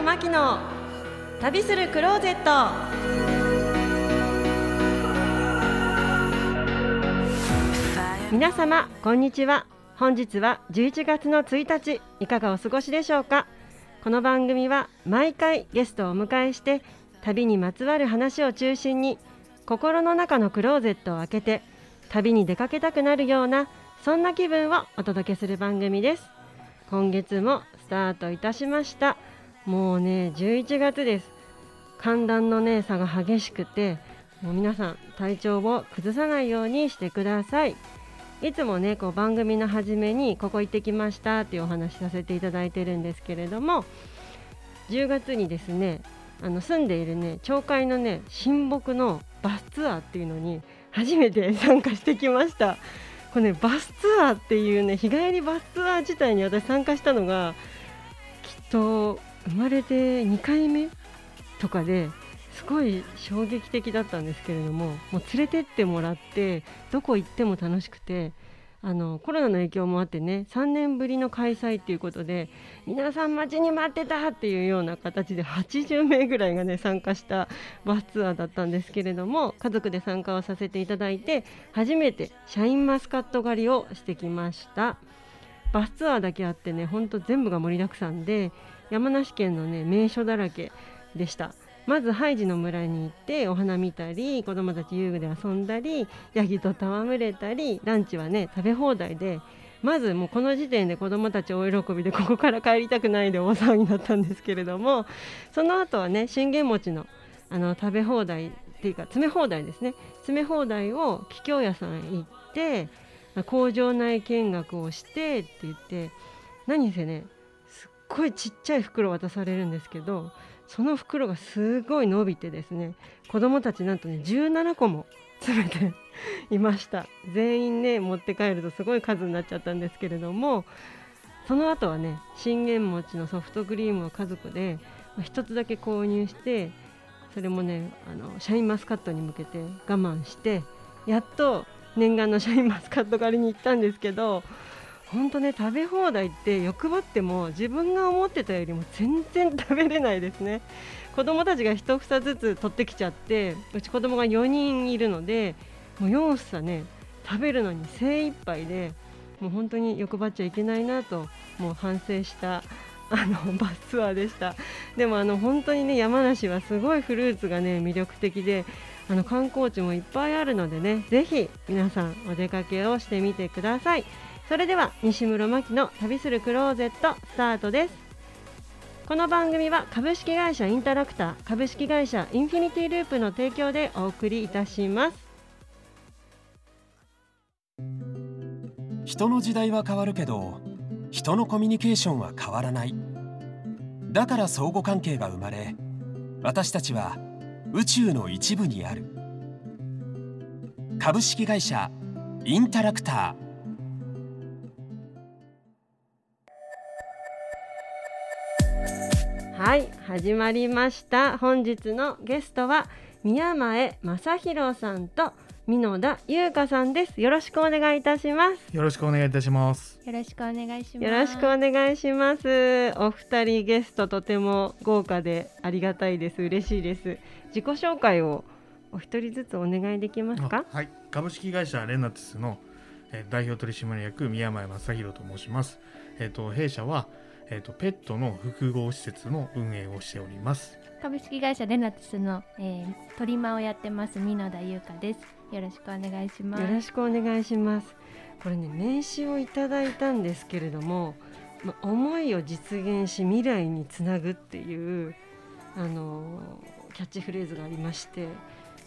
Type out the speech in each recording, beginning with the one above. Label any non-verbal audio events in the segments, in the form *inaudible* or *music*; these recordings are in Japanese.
村真希の旅するクローゼット。皆様こんにちは。本日は11月の1日いかがお過ごしでしょうか？この番組は毎回ゲストをお迎えして旅にまつわる話を中心に心の中のクローゼットを開けて旅に出かけたくなるようなそんな気分をお届けする番組です。今月もスタートいたしました。もうね11月です。寒暖のね差が激しくてもう皆さん体調を崩さないようにしてください。いつもねこう番組の初めにここ行ってきましたっていうお話しさせていただいてるんですけれども10月にですねあの住んでいるね町会のね親睦のバスツアーっていうのに初めて参加してきました。これねバスツアーっていうね日帰りバスツアー自体に私参加したのがきっと生まれて2回目とかですごい衝撃的だったんですけれどももう連れてってもらってどこ行っても楽しくてあのコロナの影響もあってね3年ぶりの開催っていうことで皆さん待ちに待ってたっていうような形で80名ぐらいがね参加したバスツアーだったんですけれども家族で参加をさせていただいて初めてシャインマスカット狩りをしてきました。バスツアーだけあってねほんと全部が盛りだくさんで山梨県のね名所だらけでした。まずハイジの村に行ってお花見たり子どもたち遊具で遊んだりヤギと戯れたりランチはね食べ放題でまずもうこの時点で子どもたち大喜びでここから帰りたくないで大騒ぎだったんですけれどもその後はね信玄餅のあの食べ放題っていうか詰め放題ですね。詰め放題を桔梗屋さんへ行って工場内見学をしてって言って何せねごいちっちゃい袋渡されるんですけどその袋がすごい伸びてですね子供たちなんとね17個も詰めて *laughs* いました。全員ね持って帰るとすごい数になっちゃったんですけれどもその後はね信玄餅のソフトクリームを家族で1つだけ購入してそれもねあのシャインマスカットに向けて我慢してやっと念願のシャインマスカット狩りに行ったんですけど本当ね食べ放題って欲張っても自分が思ってたよりも全然食べれないですね。子供たちが1房ずつ取ってきちゃってうち子供が4人いるのでもう4房ね食べるのに精一杯でもう本当に欲張っちゃいけないなともう反省したあの *laughs* バスツアーでした。でもあの本当にね山梨はすごいフルーツがね魅力的であの観光地もいっぱいあるのでねぜひ皆さんお出かけをしてみてください。それでは西室真希の旅するクローゼットスタートです。この番組は株式会社インタラクター株式会社インフィニティループの提供でお送りいたします。人の時代は変わるけど人のコミュニケーションは変わらない。だから相互関係が生まれ私たちは宇宙の一部にある。株式会社インタラクター。はい始まりました。本日のゲストは宮前正弘さんと箕田優香さんです。よろしくお願いいたします。よろしくお願いいたします。よろしくお願いします。よろしくお願いします。お二人ゲストとても豪華でありがたいです。嬉しいです。自己紹介をお一人ずつお願いできますか？はい。株式会社レナティスの、えー、代表取締役宮前正弘と申します。えっ、ー、と弊社はえーと、ペットの複合施設の運営をしております。株式会社レナティスの、えー、トリマをやってます箕田優香です。よろしくお願いします。よろしくお願いします。これね名刺をいただいたんですけれども、ま、思いを実現し未来につなぐっていうあのキャッチフレーズがありまして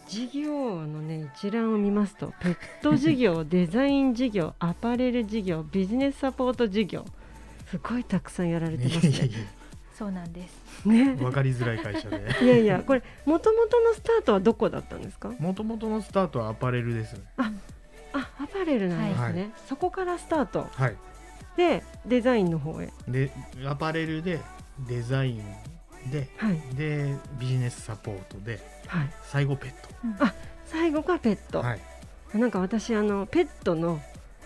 事業のね一覧を見ますとペット事業デザイン事業アパレル事業ビジネスサポート事業すごいたくさんやられてますね。そうなんです。ね。わかりづらい会社で。*laughs* いやいや、これもともとのスタートはどこだったんですか？もともとのスタートはアパレルです、ね。あ、あ、アパレルなんですね。はい、そこからスタート。はい。で、デザインの方へ。で、アパレルでデザインで、はい、でビジネスサポートで、はい、最後ペット。うん、あ、最後がペット。はい。なんか私あのペットの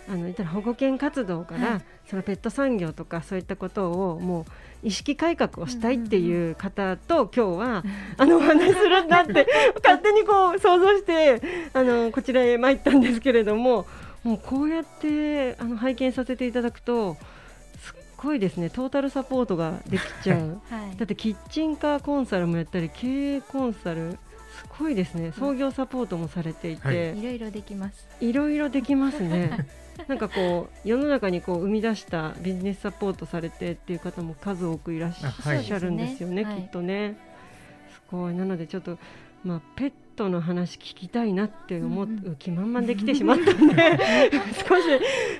あの言ったら保護犬活動から、はい。そのペット産業とかそういったことをもう意識改革をしたいっていう方と、今日はあのお話しするんだって *laughs* 勝手にこう想像してあのこちらへ参ったんですけれどももうこうやってあの拝見させていただくとすっごいですねトータルサポートができちゃう。*laughs* はい。だってキッチンカーコンサルもやったり経営コンサルすごいですね創業サポートもされていて、はい。いろいろできます。いろいろできますね。*laughs* *laughs* なんかこう世の中にこう生み出したビジネスサポートされてっていう方も数多くいらっしゃるんですよね、そうですね。きっとね。すごい。なのでちょっとまあペットの話聞きたいなって思うんう気満々できてしまったんで *laughs* 少し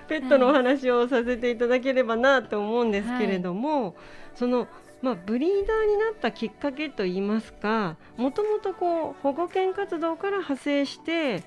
ペットのお話をさせていただければなと思うんですけれども、そのまあ、ブリーダーになったきっかけといいますかもともとこう保護犬活動から派生して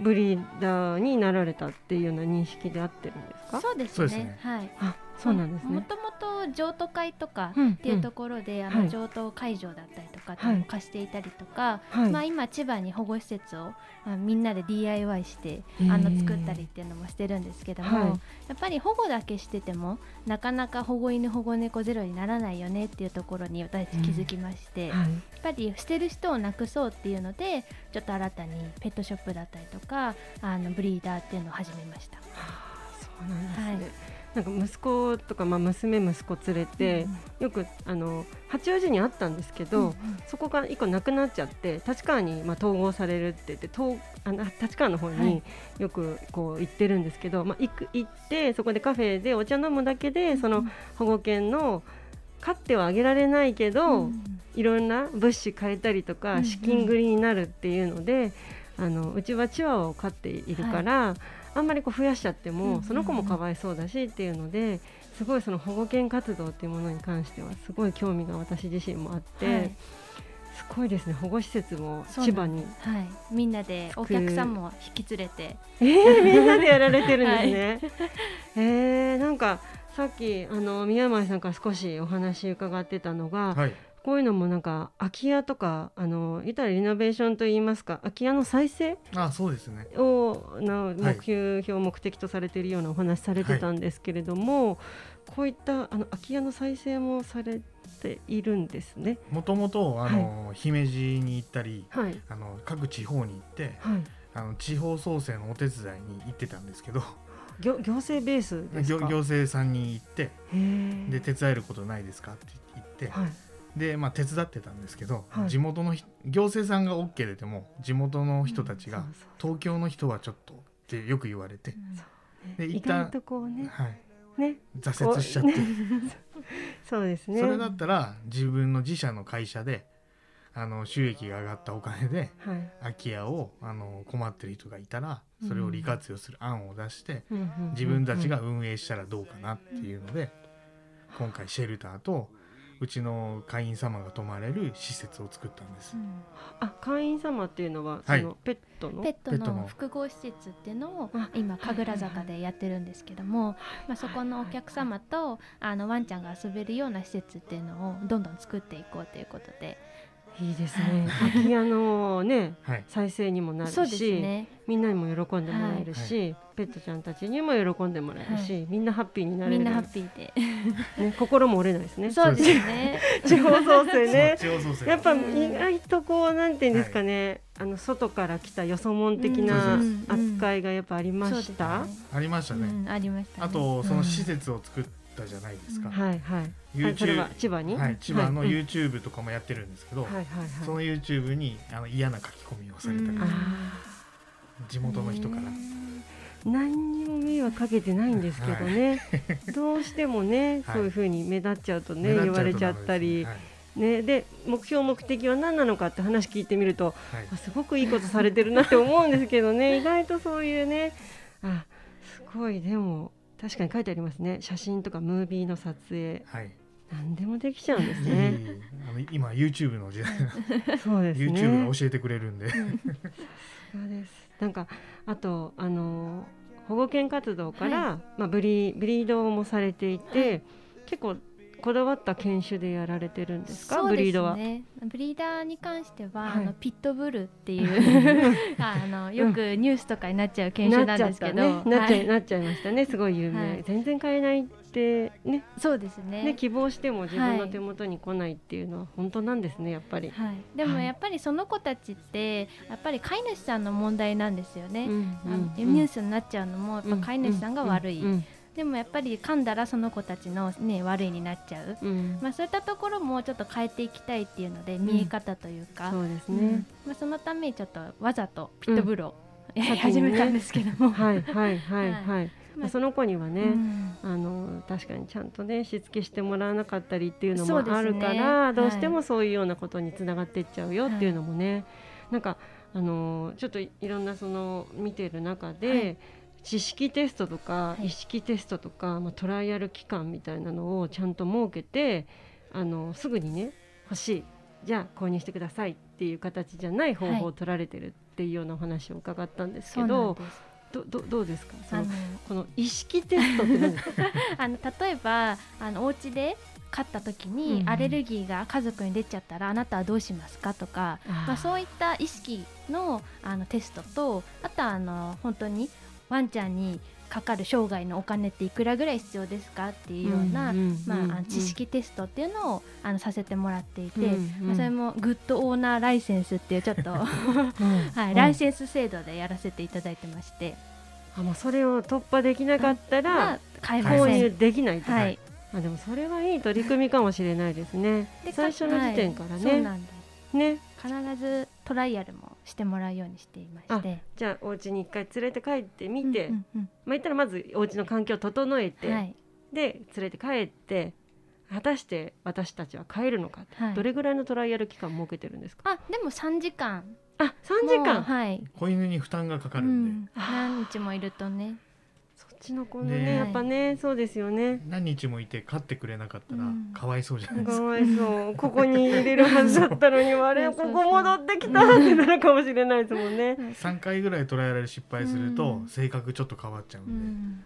ブリーダーになられたっていうような認識で合ってるんですか？そうですそうですねね。はい。あそうなんですね。もともと譲渡会とかうんっていうところで、あはい。の譲渡会場だったりとかってい。うのを貸していたりとか、はい。まあ今千葉に保護施設をあみんなで DIY してあの作ったりっていうのもしてるんですけども、はい。やっぱり保護だけしててもなかなか保護犬保護猫ゼロにならないよねっていうところに私たち気づきまして、やっはいぱり捨てる人をなくそうっていうのでちょっと新たにペットショップだったりとかあのブリーダーっていうのを始めました。そうなんですね。はいなんか息子とかまあ娘息子連れて、よくあの八王子にあったんですけど、そこが一個なくなっちゃって立川にまあ統合されるって言って東あの立川の方はにい。よくこう行ってるんですけど、まあ行く行ってそこでカフェでお茶飲むだけでその保護犬の飼ってはあげられないけど、うんいろんな物資変えたりとか、資金繰りになるっていうのであのうちはチワワを飼っているから、あんまりこう増やしちゃっても、うんうんうん。その子もかわいそうだしっていうのですごいその保護犬活動っていうものに関してはすごい興味が私自身もあって、はい。すごいですね。保護施設も千葉に、はい、みんなでお客さんも引き連れて、えー、みんなでやられてるんですね。*laughs* えー、なんかさっきあの宮前さんから少しお話伺ってたのが、はいこういうのもなんか空き家とかあの言ったらリノベーションといいますか空き家の再生あそうですね。をのはい。目標を目的とされているようなお話されてたんですけれども、こういったあの空き家の再生もされているんですね。もともとあの、姫路に行ったりはい。あの各地方に行ってはい。あの地方創生のお手伝いに行ってたんですけど行行政ベースですか？行行政さんに行ってで手伝えることないですかって言って、はいでまあ手伝ってたんですけど、はい。地元のひ行政さんが OK 出ても地元の人たちが、東京の人はちょっとってよく言われて、で意一旦こうねはい、ね。挫折しちゃって、こ *laughs* そうですね。それだったら自分の自社の会社であの収益が上がったお金ではい。空き家をあの困ってる人がいたらそれを利活用する案を出して、うんうんうんうん。自分たちが運営したらどうかなっていうので、今回シェルターとうちの会員様が泊まれる施設を作ったんです。あ会員様っていうのはそはい。のペットの、ペットペットの。の複合施設っていうのをあ今神楽坂でやってるんですけども、まあ、そこのお客様とあのワンちゃんが遊べるような施設っていうのをどんどん作っていこうということでいいですね。空き家のねはい、再生にもなるし、みんなにも喜んでもらえるし、ペットちゃんたちにも喜んでもらえるし、みんなハッピーになれる。みんなハッピーで。ね心も折れないですね。そうですね。*laughs* 地方創生ね。*laughs* 地方創生。やっぱ意外とこうなんていうんですかね、あの外から来たよそ者的なうん。扱いがやっぱありました？ね。ありましたね。うん、ありました、ね、あとその施うん。設を作ったじゃないですか。うんはいはい。あ YouTube 千葉に？はい、千葉のはい。YouTube とかもやってるんですけど、はいはいそのはい。YouTube にあの嫌な書き込みをされたり、地元の人から、ー何にも迷惑かけてないんですけどね、どうしてもね、はい。そういうふうに目立っちゃうとね言われちゃったり、はい。ね、で目標目的は何なのかって話聞いてみるとはい。あすごくいいことされてるなって思うんですけどね。意外とそういうね。あすごいでも確かに書いてありますね。写真とかムービーの撮影。はい。何でもできちゃうんですね。えあの今 YouTube の時代 *laughs* そうですね。YouTube が教えてくれるんで、そうです。なんかあとあの保護犬活動から、まあブリブリードもされていて、結構こだわった犬種でやられてるんですか？ブリードは。ブリーダーに関しては、はい。あのピットブルっていう *laughs* あのよくニュースとかになっちゃう犬種なんですけど、なっちゃったね。なっちゃい、はい。なっちゃいましたね。*laughs* すごい有名、はい。全然買えないってね。そうですね。ね希望しても自分のはい。手元に来ないっていうのは本当なんですねやっぱり。はい、でもはい。やっぱりその子たちってやっぱり飼い主さんの問題なんですよね、うんニュースになっちゃうのもやっぱ飼い主さんが悪い、うんうんでもやっぱり噛んだらその子たちの、ね、悪いになっちゃう、うん。まあ、そういったところもちょっと変えていきたいっていうので見え方というか、そうですうん。ね。まあ、そのためにちょっとわざとピットブルを、やり先にね。始めたんですけども、はいはいはいははい。まあその子にはね、うん。あの確かにちゃんとねしつけしてもらわなかったりっていうのもあるから、はいどうしてもそういうようなことにつながっていっちゃうよっていうのもね、なんかあのちょっといいろんなその見てる中で、はい知識テストとか、い。意識テストとか、まあ、トライアル期間みたいなのをちゃんと設けてあのすぐにね欲しい。じゃあ購入してくださいっていう形じゃない方法を取られてるっていうようなお話を伺ったんですけど、どどどうですか？そのこの意識テストって *laughs* あの例えばあのお家で飼った時にうんアレルギーが家族に出ちゃったらあなたはどうしますか？とか、まあ、そういった意識のあのテストとあとはあの本当にワンちゃんにかかる生涯のお金っていくらぐらい必要ですかっていうような、知識テストっていうのをあのさせてもらっていて、うんうん。まあ、それもグッドオーナーライセンスっていうちょっと、は *laughs* はいライセンス制度でやらせていただいてまして、あもうそれを突破できなかったまらあ、買えま購。入できないと、はい、あでもそれはいい取り組みかもしれないですね。で最初の時点からね、なんです。ね。必ずトライアルもしてもらうようにしていまして。じゃあお家に一回連れて帰ってみて、うんうんまあ言ったらまずお家の環境を整えて、うんはい。で連れて帰って果たして私たちは帰るのか、はい。どれぐらいのトライアル期間設けてるんですか？あでも3時間。あ3時もう間はい、子犬に負担がかかうるんで、ん、何日もいるとねちの子のねね。やっぱねそうですよね。何日もいて飼ってくれなかったらうん。かわいそうじゃないですか、かわいそう。ここに入れるはずだったのに *laughs* あれここ戻ってきたってなるかもしれないですもんね。3回ぐらいトライアル失敗するとうん。性格ちょっと変わっちゃうんうで、ん、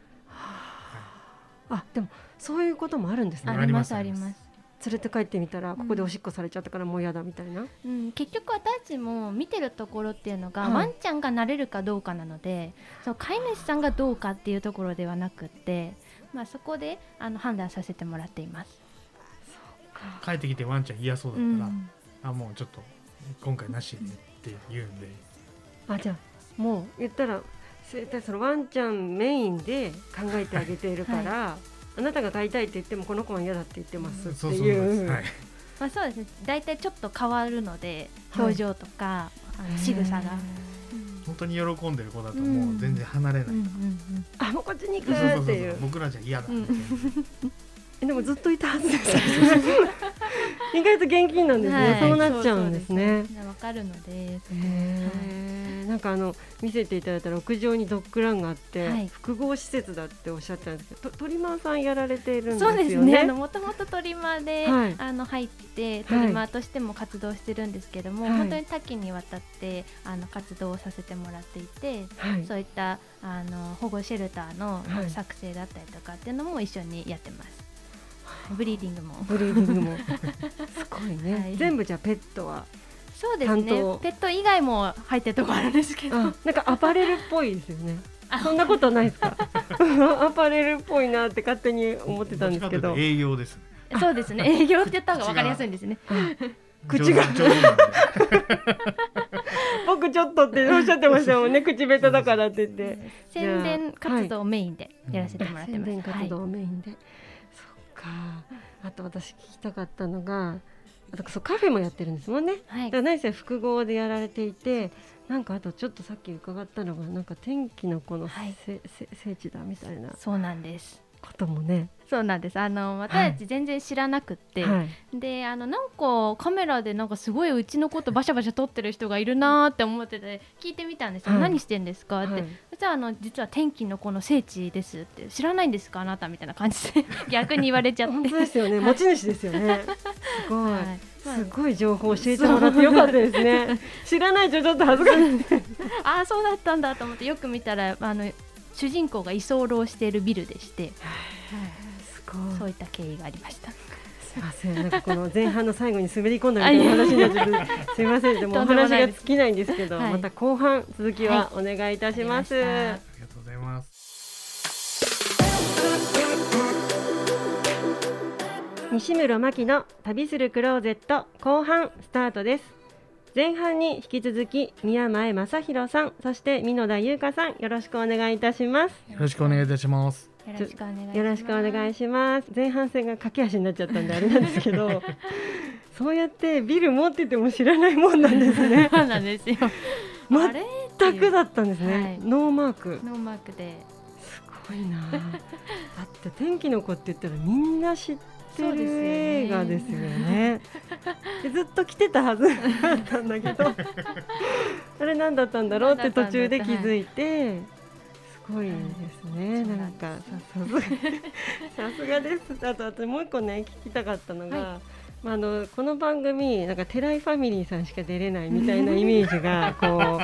あでもそういうこともあるんですね。ありまますすあります、連れて帰ってみたらん。ここでおしっこされちゃったからもう嫌だみたいな。うん、結局私たちも見てるところっていうのが、はい。ワンちゃんが慣れるかどうかなのでそう飼い主さんがどうかっていうところではなくって、まあ、そこであの判断させてもらっています。帰ってきてワンちゃん嫌そうだうったら、ん。あもうちょっと今回なしでって言うんで。あじゃあもう言ったら絶対そのワンちゃんメインで考えてあげているから、あなたが飼いたいって言ってもこの子は嫌だって言ってますってそうそういう。はい、まあ、そうですね。大体ちょっと変わるので表情とか、あの仕草が。本当に喜んでる子だとうん。もう全然離れない、うんうんうん。あもうこっちに行そう。そうそうそうくっていう。僕らじゃ嫌だ。うんでもずっといたはずです。*laughs* 意外と現金なんですね。はい。そうなっちゃうんですね。わかるので、へーなんかあの見せていただいた屋上にドッグランがあって、はい。複合施設だっておっしゃってたんですけどとトリマーさんやられているんですよそうね。ですね。もともとトリマーで、はい。あの入ってトリマーとしても活動してるんですけども、はい。本当に多岐にわたってあの活動をさせてもらっていて、はい。そういったあの保護シェルターのはい。作成だったりとかっていうのも一緒にやってます。ブリーディングも。ブリーディングも。*laughs* すごいね、はい。全部じゃあペットはそうですね。ペット以外も入ってるとこあるんですけど。あなんかアパレルっぽいですよね。あそんなことないですか？*laughs* アパレルっぽいなって勝手に思ってたんですけど。営業ですねそうですね。*laughs* 営業って言った方がわかりやすいんですね。*laughs* 口が僕ちょっとっておっしゃってましたもんね。口下手だからって言って。宣伝活動をメインでやらせてもらってます。宣伝活動メインで、そっかあと私聞きたかったのがあとそうカフェもやってるんですもんね。はい。だから何せ複合でやられていてなんかあとちょっとさっき伺ったのがなんか天気のこのせ、はい。せ聖地だみたいな。そうなんです。こともね、そうなんです。あの私たち全然知らなくって、はい、であのなんかカメラでなんかすごいうちのことバシャバシャ撮ってる人がいるなーって思ってて聞いてみたんですよ。はい。何してんですか？って。はい。そしたらあの実は天気のこの聖地ですって知らないんですか？あなたみたいな感じで。*laughs* 逆に言われちゃって。本当ですよね。持ち主ですよね。*laughs* すごい、すごい情報を教えてもらってよかったですね。知らないとちょっと恥ずかしい。*laughs* ああそうだったんだと思ってよく見たらあの主人公が居候しているビルでして、すごいそういった経緯がありました。あそうなんかこの前半の最後に滑り込んだみたいな話になっちゃって。すみません。でもお話が尽きないんですけど、はい。また後半続きはお願いいたします。はいありがとうございます。西村真希の旅するクローゼット後半スタートです。前半に引き続き宮前昌弘さんそして蓑田優香さんよろしくお願いいたします。よろしくお願いいたしますよろしくお願いします。よろしくお願いします。前半戦が駆け足になっちゃったんであれなんですけど *laughs* そうやってビル持ってても知らないもんなんですね。そうなんですよ。*laughs* 全くだったんですね、はい。ノーマーク。ノーマークで。すごいな。だって天気の子って言ったらみんな知ってるそうですよね。映画ですよね。でずっと来てたはずだったんだけど *laughs* あれ何だったんだろうって途中で気づいてすごいですね、なんんです。ささすが。*laughs* さすがです。あとあともう一個ね聞きたかったのが、はまあ、あのこの番組なんか寺井ファミリーさんしか出れないみたいなイメージが *laughs* こ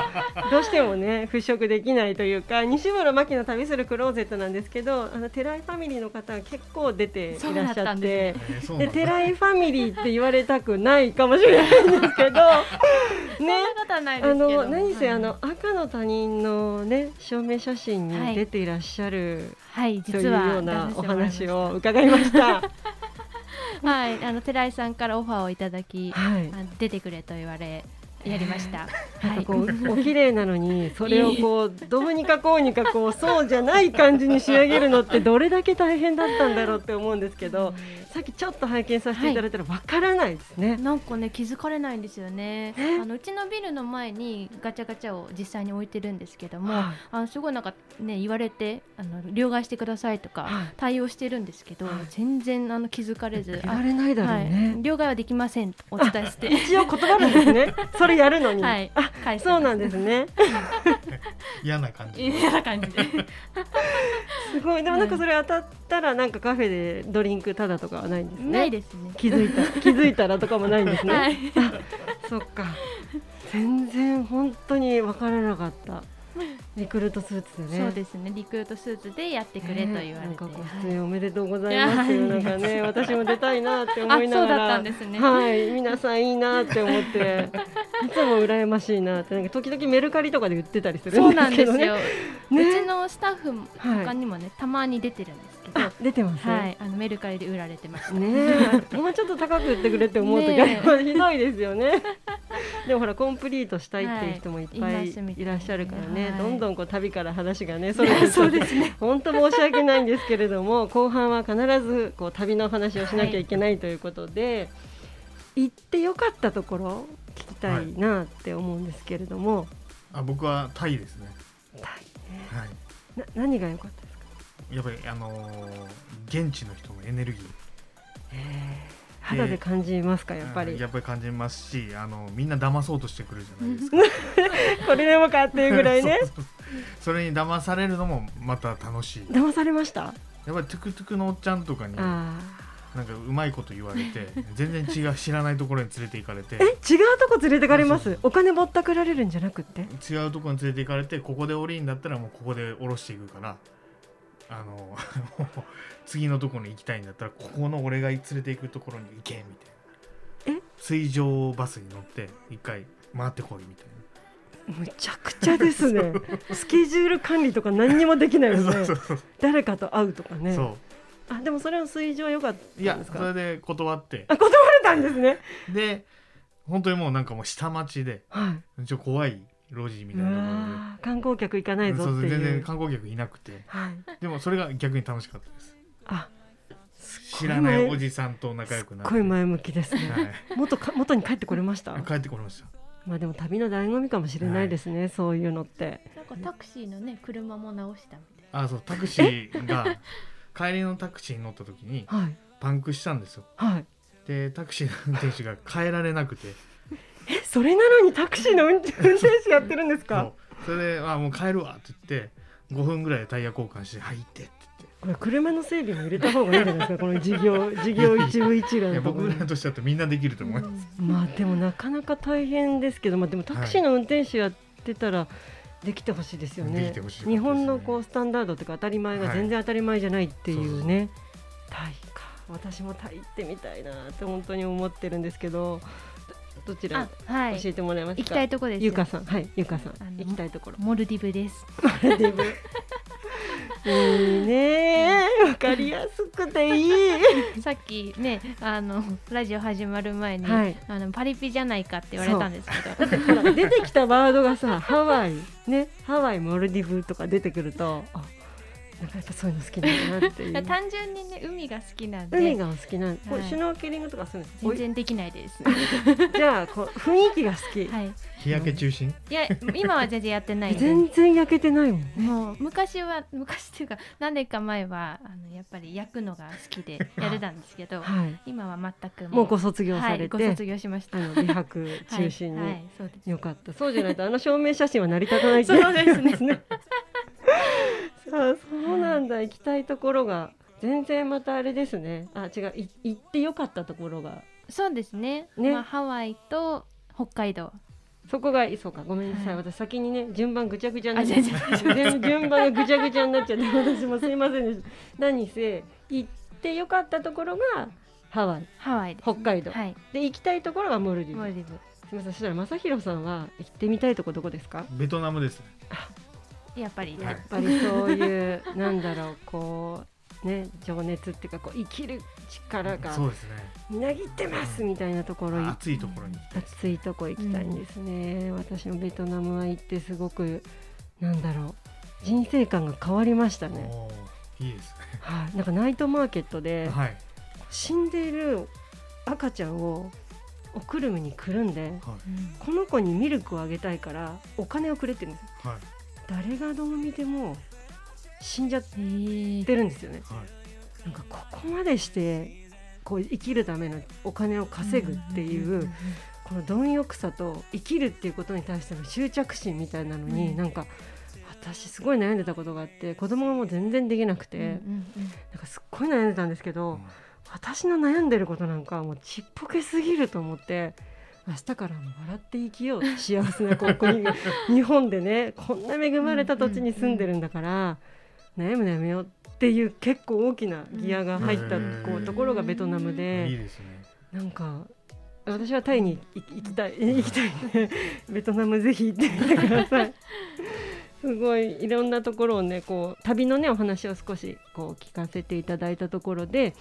うどうしてもね払拭できないというか西村真希の旅するクローゼットなんですけどあの寺井ファミリーの方が結構出ていらっしゃって。えーそうなんだで寺井ファミリーって言われたくないかもしれないんですけど *laughs* ねあ。の何せはいあの赤の他人のね証明写真に出ていらっしゃるはいというようなお話を出伺いました。させてもらいました *laughs* はい。あの寺井さんからオファーをいただき、はい。あ出てくれと言われやりました。はい。なんかこう *laughs* お綺麗なのにそれをこうどうにかこうにかこうそうじゃない感じに仕上げるのってどれだけ大変だったんだろうって思うんですけどさっきちょっと拝見させていただいたらわからないですね。なんかね気づかれないんですよねえ？あのうちのビルの前にガチャガチャを実際に置いてるんですけども、はいあのすごいなんかね言われてあの両替してくださいとかはい対応してるんですけど、はい全然あの気づかれず、言われないだろうはいね。両替はできませんとお伝えして、*laughs* 一応断るんですね。*laughs* それやるのに。はいあ、そうなんですね。*laughs* 嫌な感じ嫌な感じで。すごい。でもなんかそれ当たったらなんかカフェでドリンクタダとかはないんですね。ないですね。気づいた *laughs* 気づいたらとかもないんですね。はい。そっか。全然本当にわからなかった。*laughs* リクルートスーツでね。そうですね。リクルートスーツでやってくれと言われて。ねなんかごはい出演おめでとうございます。なんかね、私も出たいなって思あ、いながら。そうだったんですね。はい、皆さんいいなって思って、*laughs* いつも羨ましいなって、なんか時々メルカリとかで売ってたりするそうんなんですけどね。ですよ。うねちのスタッフ他にもね、たまに出てるんですけど、あ、出てます。はい、あのメルカリで売られてました。ねえ、もうちょっと高く売ってくれって思う時あります *laughs* ひどいですよね。*laughs* でもほらコンプリートしたいっていう人もいっぱはいいらっしゃるからね、はい。どんどんこう旅から話がね *laughs* それてそうですね。本当申し訳ないんですけれども、後半は必ずこう旅の話をしなきゃいけないということで、行ってよかったところ聞きたいなって思うんですけれども、あ僕はタイですね。タイね。はい。な何が良かったですか？やっぱりあのー現地の人のエネルギー肌で感じますかやっぱり？うんやっぱり感じますしあのみんな騙そうとしてくるじゃないですか。*laughs* これでもかっていうぐらいね。*laughs* それに騙されるのもまた楽しい。騙されました？やっぱりトゥクトゥクのおっちゃんとかになん。かうまいこと言われて *laughs* 全然違う知らないところに連れて行かれて。え違うとこ連れてかれます？お金ぼったくられるんじゃなくって？違うところに連れて行かれてここで降りんだったらもうここで降ろしていくからあの *laughs* 次のところに行きたいんだったらここの俺が連れて行くところに行けみたいな。え？水上バスに乗って一回回ってこいみたいむちゃくちゃですね。*laughs* スケジュール管理とか何にもできないな、よね。*laughs* そうそう誰かと会うとかね。そあでもそれは水上良かったういやんですか？それで断って。あ断られたんですね。で本当にもうなんかもう下町ではい。怖い路地みうたいな観光客行かないぞっていう。全然観光客いなくて。はい。でもそれが逆に楽しかったです。あ知らないおじさんと仲良くなって。すっごい前向きですね。はい。元か元に帰ってこれました？帰ってこれました。まあでも旅の醍醐味かもしれないですね、そういうのって。なんかタクシーのね車も直したみたいあそうタクシーが *laughs* 帰りのタクシーに乗った時にはい。パンクしたんですよ。はい。でタクシーの運転手が帰られなくて。えそれなのにタクシーの運転手やってるんですか？それであもう帰るわって言って5分ぐらいでタイヤ交換して「はい行って」って。これ車の整備も入れた方がいいんじゃないですか？この事業事業一部一覧僕らとしてだとみんなできると思います、*laughs* まあでもなかなか大変ですけど、まあ、でもタクシーの運転手やってたらできてほしいですよね。ね。日本のこうスタンダードというか当たり前が全然当たり前じゃないっていうね。タイか。私もタイ行ってみたいなって本当に思ってるんですけどどちらはい。教えてもらえますか、行きたいとこですゆかさん。はいゆかさん。行きたいところ。モルディブです。モルディブ。*laughs* いいね。わかりやすくていい。*laughs* さっきねあのラジオ始まる前に、はい。あのパリピじゃないかって言われたんですけど。*laughs* だって出てきたワードがさハワイ。ね。ハワイモルディブとか出てくるとやっぱそういうの好きなんだなっていう。*laughs* 単純にね海が好きなんで。海がお好きなんこれはいシュノーケリングとかするんです全然できないです。*laughs* じゃあこう雰囲気が好き、はい。日焼け中心？いや今は全然やってない全然焼けてないもんねもう昔は昔っていうか何年か前はあのやっぱり焼くのが好きで *laughs* やってたんですけどはい。今は全くもうご卒業さはい、れて、ご卒業しました。あの美白中心に、はいはい、そうです。よかった。そうじゃないとあの証明写真は成り立たないそうですね。さあそうなんだ。行きたいところが。全然またあれですね。あ違う。い行ってよかったところが。そうですね。ね。まあ、ハワイと北海道。そこがそうか。ごめんなさい、はい。私先にね順番ぐちゃぐちゃになっちゃあって全部順番がぐちゃぐちゃになっちゃって私もすいませんでした。何せ行ってよかったところがハワイ。ハワイです、北海道、はい。で行きたいところがモルディブ。モルディブ。すみません。そしたら正弘さんは行ってみたいとこどこですか？ベトナムですねやっぱり、はいやっぱりそういうなんだろうこうね情熱っていうかこう生きる力がそうですね。みなぎってますみたいなところい暑いところに行きたいとこ行きたいんですね、私もベトナムは行ってすごくなんだろう人生観が変わりましたね、いいですはい、なんかナイトマーケットねではい。死んでいる赤ちゃんをおくるみにくるんではい。この子にミルクをあげたいからお金をくれって言うんですよ。はい誰がどう見ても死んじゃってるんですよね。はいなんかここまでしてこう生きるためのお金を稼ぐっていうこの貪欲さと生きるっていうことに対しての執着心みたいなのに、うん。なんか私すごい悩んでたことがあって子供がもう全然できなくて、なんかすっごい悩んでたんですけど、私の悩んでることなんかもうちっぽけすぎると思って明日からも笑って生きよう幸せなここに日本でね *laughs* こんな恵まれた土地に住んでるんだから、悩むのやめようっていう結構大きなギアが入ったこうところがベトナムで。いなんか私はタイに行きたい *laughs* 行きたいベトナムぜひ行ってみてください。*laughs* すごいいろんなところをねこう旅のねお話を少しこう聞かせていただいたところで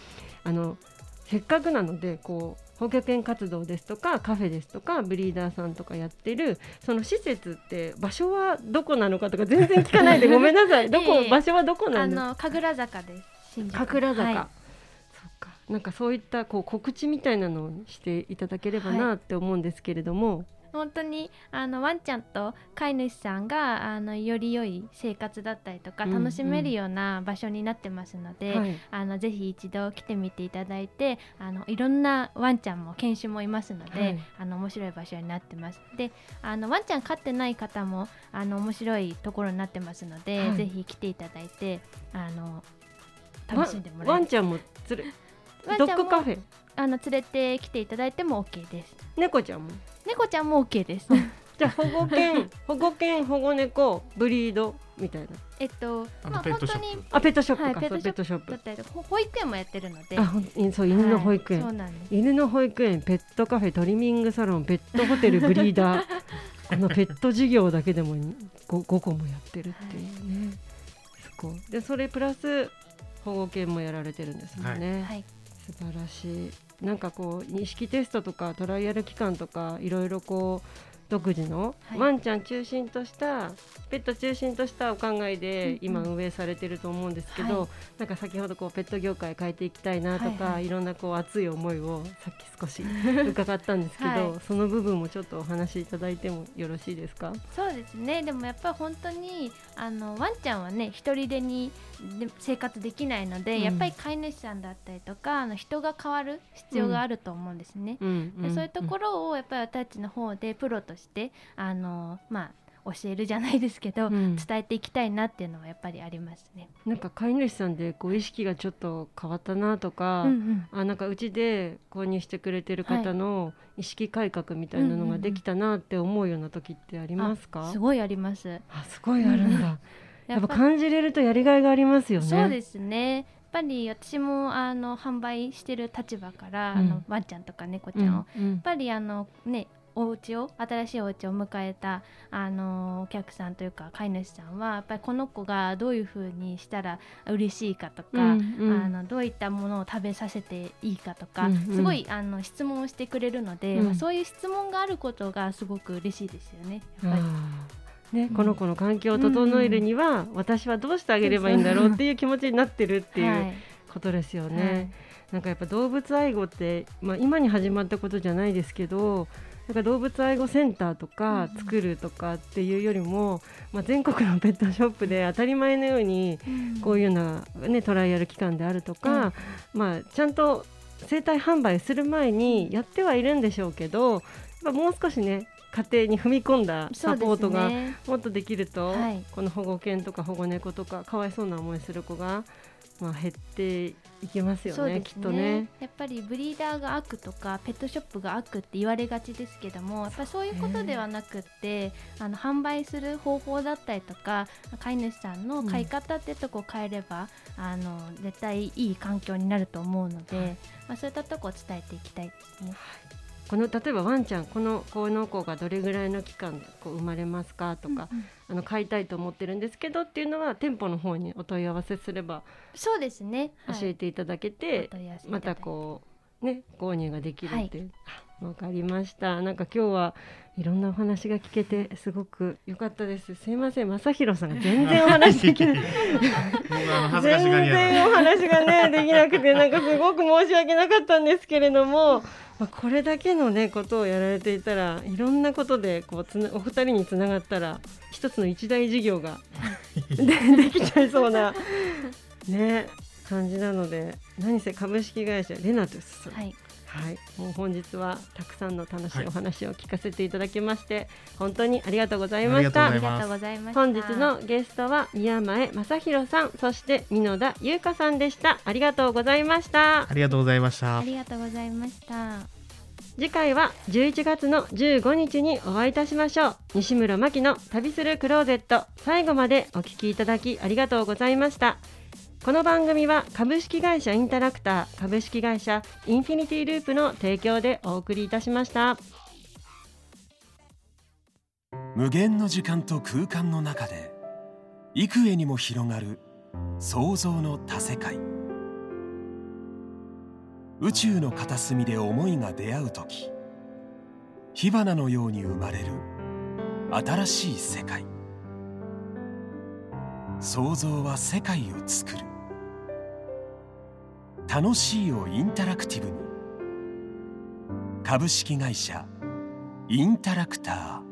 あのせっかくなのでこう保拠犬活動ですとかカフェですとかブリーダーさんとかやってるその施設って場所はどこなのかとか全然聞かないで *laughs* ごめんなさい。どこいえ。場所はどこなあんですの神楽坂です。神楽坂、はい。そっか。なんかそういったこう告知みたいなのをしていただければなって思うんですけれども、本当にあのワンちゃんと飼い主さんがあのより良い生活だったりとかうんうん楽しめるような場所になってますので、はい。あのぜひ一度来てみていただいてあのいろんなワンちゃんも犬種もいますので、はい。あの面白い場所になってます。であのワンちゃん飼ってない方もあの面白いところになってますので、はい。ぜひ来ていただいてあの楽しんでもらえる。ワンちゃんもつれドッグカフェ？あの連れてきていただいても OK です。猫ちゃんも？猫ちゃんも OK です。*laughs* じゃあ保護犬保護犬保護猫ブリードみたいな。えっとあまあとペットショップ、本当にあペットショップか、はペットショップだったりと保育園もやってるので。あほんいそう犬の保育園、はい犬の保育園ペットカフェトリミングサロンペットホテルブリーダー。*laughs* このペット事業だけでも 5, 5個もやってるっていうね、そこでそれプラス保護犬もやられてるんですもんね、はい。素晴らしいなんかこう認識テストとかトライアル期間とかいろいろこう独自のはい。ワンちゃん中心とした、ペット中心としたお考えうんでうん。今運営されてると思うんですけど、はい。なんか先ほどこうペット業界変えていきたいなとか、はいはい。いろんなこう熱い思いをさっき少し伺ったんですけど、はい。その部分もちょっとお話しいただいてもよろしいですか？そうですね。でもやっぱり本当にあのワンちゃんはね一人でにで生活できないので、うん。やっぱり飼い主さんだったりとかあの人が変わる必要があると思うんですね。うん。でそういうところをやっぱり私たちの方でプロとしてあのまあ教えるじゃないですけど、うん。伝えていきたいなっていうのはやっぱりありますね。なんか飼い主さんでこう意識がちょっと変わったなとか、うんうん。あなんかうちで購入してくれてる方の意識改革みたいなのができたなって思うような時ってありますか、すごいあります。あすごいあるんだ。やっぱ感じれるとやりがいがありますよね。そうですね。ぱり私もあの販売してる立場から、うん。あのワンちゃんとか猫ちゃんを、やっうん。ぱりあのねお家を新しいお家を迎えたあのお客さんというか飼い主さんはやっぱりこの子がどういう風にしたら嬉しいかとか、うんうん。あのどういったものを食べさせていいかとか、うんうん。すごいあの質問をしてくれるので、うん。まあ、そういう質問があることがすごく嬉しいですよね。やっぱり。ね、うん。この子の環境を整えるには、私はどうしてあげればいいんだろうっていう気持ちになってるっていうはいことですよね。なんかやっぱ動物愛護って、まあ、今に始まったことじゃないですけどなんか動物愛護センターとかうん作るとかっていうよりも、まあ、全国のペットショップで当たり前のようにこういうような、ね、トライアル期間であるとか、まあ、ちゃんと生体販売する前にやってはいるんでしょうけどもう少しね家庭に踏み込んだサポートがもっとできると、はい。この保護犬とか保護猫とかかわいそうな思いする子が、まあ、減っていきますよねそうですきっとね。やっぱりブリーダーが悪とかペットショップが悪って言われがちですけどもやっぱりそういうことではなくってあの販売する方法だったりとか飼い主さんの飼い方ってとこを変えれば、あの絶対いい環境になると思うので、まあ、そういったとこを伝えていきたいですね。この例えばワンちゃんこのこの子がどれぐらいの期間でこう生まれますかとか、うんうん。あの飼いたいと思ってるんですけどっていうのは店舗の方にお問い合わせすればそうですね、はい。教えていただけて、またこうね購入ができるっていう、あわかりました。なんか今日はいろんなお話が聞けてすごく良かったです。すいません。正弘さんが全然お話できない。全然お話がねできなくてなんかすごく申し訳なかったんですけれども、まあ、これだけのねことをやられていたらいろんなことでこうつなお二人につながったら一つの一大事業が *laughs* でできちゃいそうなね感じなので何せ株式会社レナトゥスさんはい、はい、もう本日はたくさんの楽しはいいお話を聞かせていただきまして、本当にありがとうございあましたりがとうござい。ますありがとうございました。本日のゲストは宮前正弘さん、そして箕田優香さんでした。ありがとうございましたあ。りがとうございましたありがとうございました。次回は11月の15日にお会いいたしましょう。西村真希の旅するクローゼット、最後までお聞きいただきありがとうございました。この番組は株式会社インタラクター株式会社インフィニティループの提供でお送りいたしました。無限の時間と空間の中で幾重にも広がる想像の多世界。宇宙の片隅で思いが出会う時火花のように生まれる新しい世界。想像は世界を作る。楽しいをインタラクティブに。株式会社インタラクター。